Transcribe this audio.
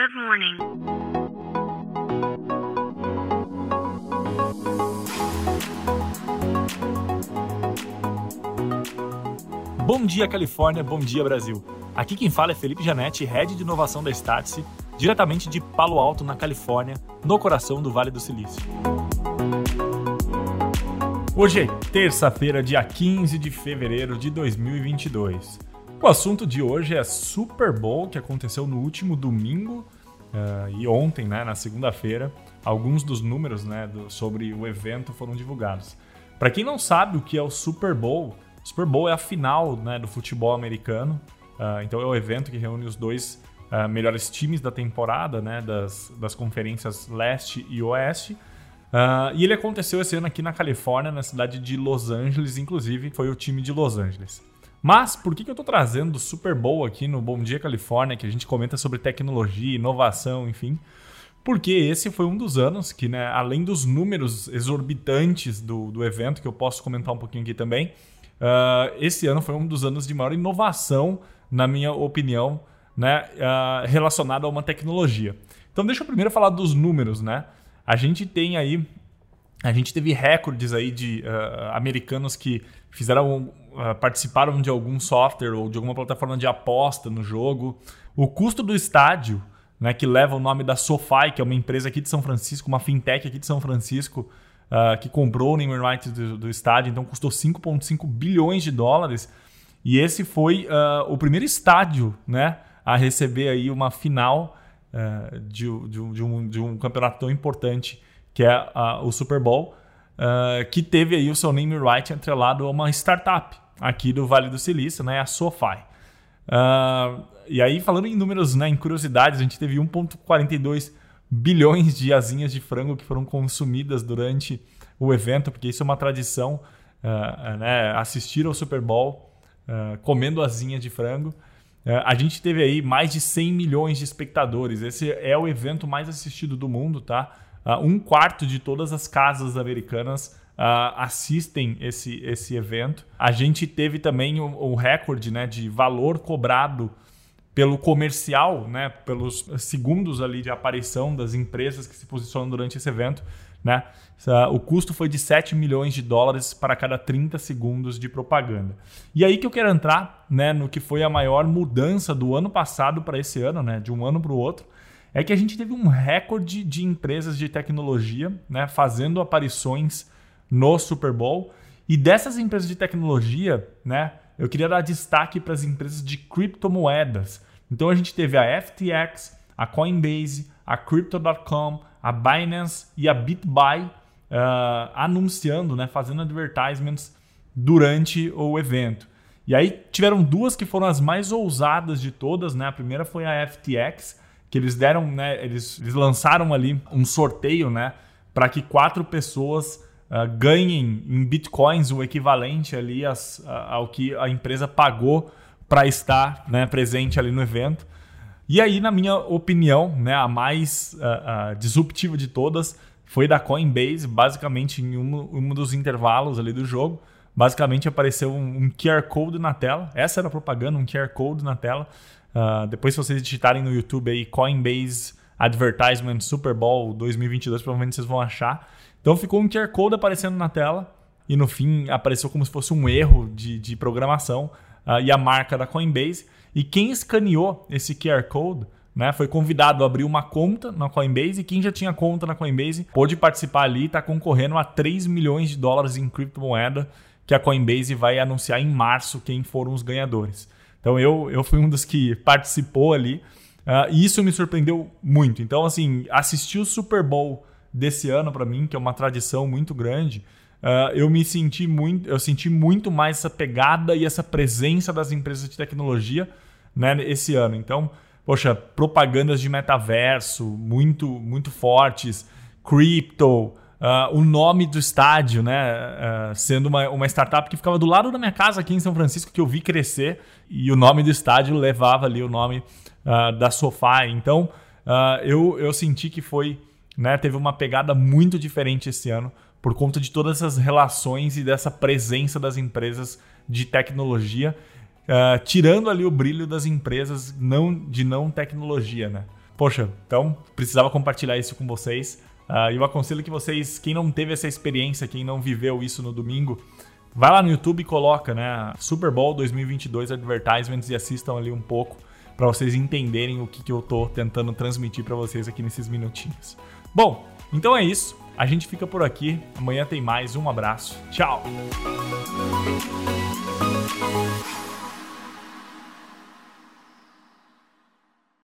Good morning. Bom dia, Califórnia. Bom dia, Brasil. Aqui quem fala é Felipe Janetti, Head de Inovação da Startse, diretamente de Palo Alto, na Califórnia, no coração do Vale do Silício. Hoje é terça-feira, dia 15 de fevereiro de 2022. O assunto de hoje é Super Bowl, que aconteceu no último domingo uh, e ontem, né, na segunda-feira. Alguns dos números né, do, sobre o evento foram divulgados. Para quem não sabe o que é o Super Bowl, o Super Bowl é a final né, do futebol americano. Uh, então é o evento que reúne os dois uh, melhores times da temporada, né, das, das conferências leste e oeste. Uh, e ele aconteceu esse ano aqui na Califórnia, na cidade de Los Angeles, inclusive foi o time de Los Angeles. Mas por que, que eu estou trazendo o Super Bowl aqui no Bom Dia Califórnia, que a gente comenta sobre tecnologia, inovação, enfim? Porque esse foi um dos anos que, né, além dos números exorbitantes do, do evento, que eu posso comentar um pouquinho aqui também, uh, esse ano foi um dos anos de maior inovação, na minha opinião, né, uh, relacionado a uma tecnologia. Então deixa eu primeiro falar dos números, né? A gente tem aí, a gente teve recordes aí de uh, americanos que fizeram, uh, participaram de algum software ou de alguma plataforma de aposta no jogo. O custo do estádio, né, que leva o nome da SoFi, que é uma empresa aqui de São Francisco, uma fintech aqui de São Francisco, uh, que comprou o name rights do, do estádio, então custou 5,5 bilhões de dólares. E esse foi o primeiro estádio, né, a receber aí uma final de, de, de, um, de, um, campeonato tão importante que é uh, o Super Bowl, uh, que teve aí o seu name right atrelado a uma startup aqui do Vale do Silício, né, a SoFi. e aí, falando em números, né, em curiosidades, a gente teve 1,42 bilhões de asinhas de frango que foram consumidas durante o evento, porque isso é uma tradição, né, assistir ao Super Bowl comendo asinha de frango. A gente teve aí mais de 100 milhões de espectadores. Esse é o evento mais assistido do mundo, tá? Uh, um quarto de todas as casas americanas uh, assistem esse, esse evento. A gente teve também o, o recorde né, de valor cobrado pelo comercial, né, pelos segundos ali de aparição das empresas que se posicionam durante esse evento. Né? O custo foi de 7 milhões de dólares para cada 30 segundos de propaganda. E aí que eu quero entrar né, no que foi a maior mudança do ano passado para esse ano, né, de um ano para o outro, é que a gente teve um recorde de empresas de tecnologia né, fazendo aparições no Super Bowl. E dessas empresas de tecnologia, né, eu queria dar destaque para as empresas de criptomoedas. Então a gente teve a FTX, a Coinbase, a Crypto.com, a Binance e a BitBuy uh, anunciando, né, fazendo advertisements durante o evento. E aí tiveram duas que foram as mais ousadas de todas, né? A primeira foi a FTX, que eles deram, né, eles, eles lançaram ali um sorteio, né, para que quatro pessoas uh, ganhem em bitcoins o equivalente ali as, ao que a empresa pagou para estar né, presente ali no evento. E aí, na minha opinião, né, a mais uh, uh, disruptiva de todas foi da Coinbase, basicamente em um, um, dos intervalos ali do jogo. Basicamente apareceu um, um, QR Code na tela. Essa era a propaganda, um QR Code na tela. Uh, depois, se vocês digitarem no YouTube aí Coinbase Advertisement Super Bowl 2022, provavelmente vocês vão achar. Então ficou um QR Code aparecendo na tela e no fim apareceu como se fosse um erro de, de programação uh, e a marca da Coinbase. E quem escaneou esse QR Code né, foi convidado a abrir uma conta na Coinbase e quem já tinha conta na Coinbase pôde participar ali e está concorrendo a 3 milhões de dólares em criptomoeda que a Coinbase vai anunciar em março quem foram os ganhadores. Então eu, eu fui um dos que participou ali uh, e isso me surpreendeu muito. Então, assim, assistir o Super Bowl desse ano para mim, que é uma tradição muito grande, Uh, eu me senti muito, eu senti muito mais essa pegada e essa presença das empresas de tecnologia né, esse ano. Então, poxa, propagandas de metaverso muito, muito fortes, crypto, uh, o nome do estádio, né, uh, sendo uma, uma startup que ficava do lado da minha casa aqui em São Francisco, que eu vi crescer, e o nome do estádio levava ali o nome da Sofá. Então, eu, eu senti que foi, né, teve uma pegada muito diferente esse ano por conta de todas essas relações e dessa presença das empresas de tecnologia, uh, tirando ali o brilho das empresas não de não tecnologia, né? poxa, então precisava compartilhar isso com vocês. Uh, eu aconselho que vocês, quem não teve essa experiência, quem não viveu isso no domingo, vai lá no YouTube e coloca, né, Super Bowl 2022 Advertisements e assistam ali um pouco para vocês entenderem o que, que eu tô tentando transmitir para vocês aqui nesses minutinhos. Bom, então é isso. A gente fica por aqui. Amanhã tem mais. Um abraço. Tchau.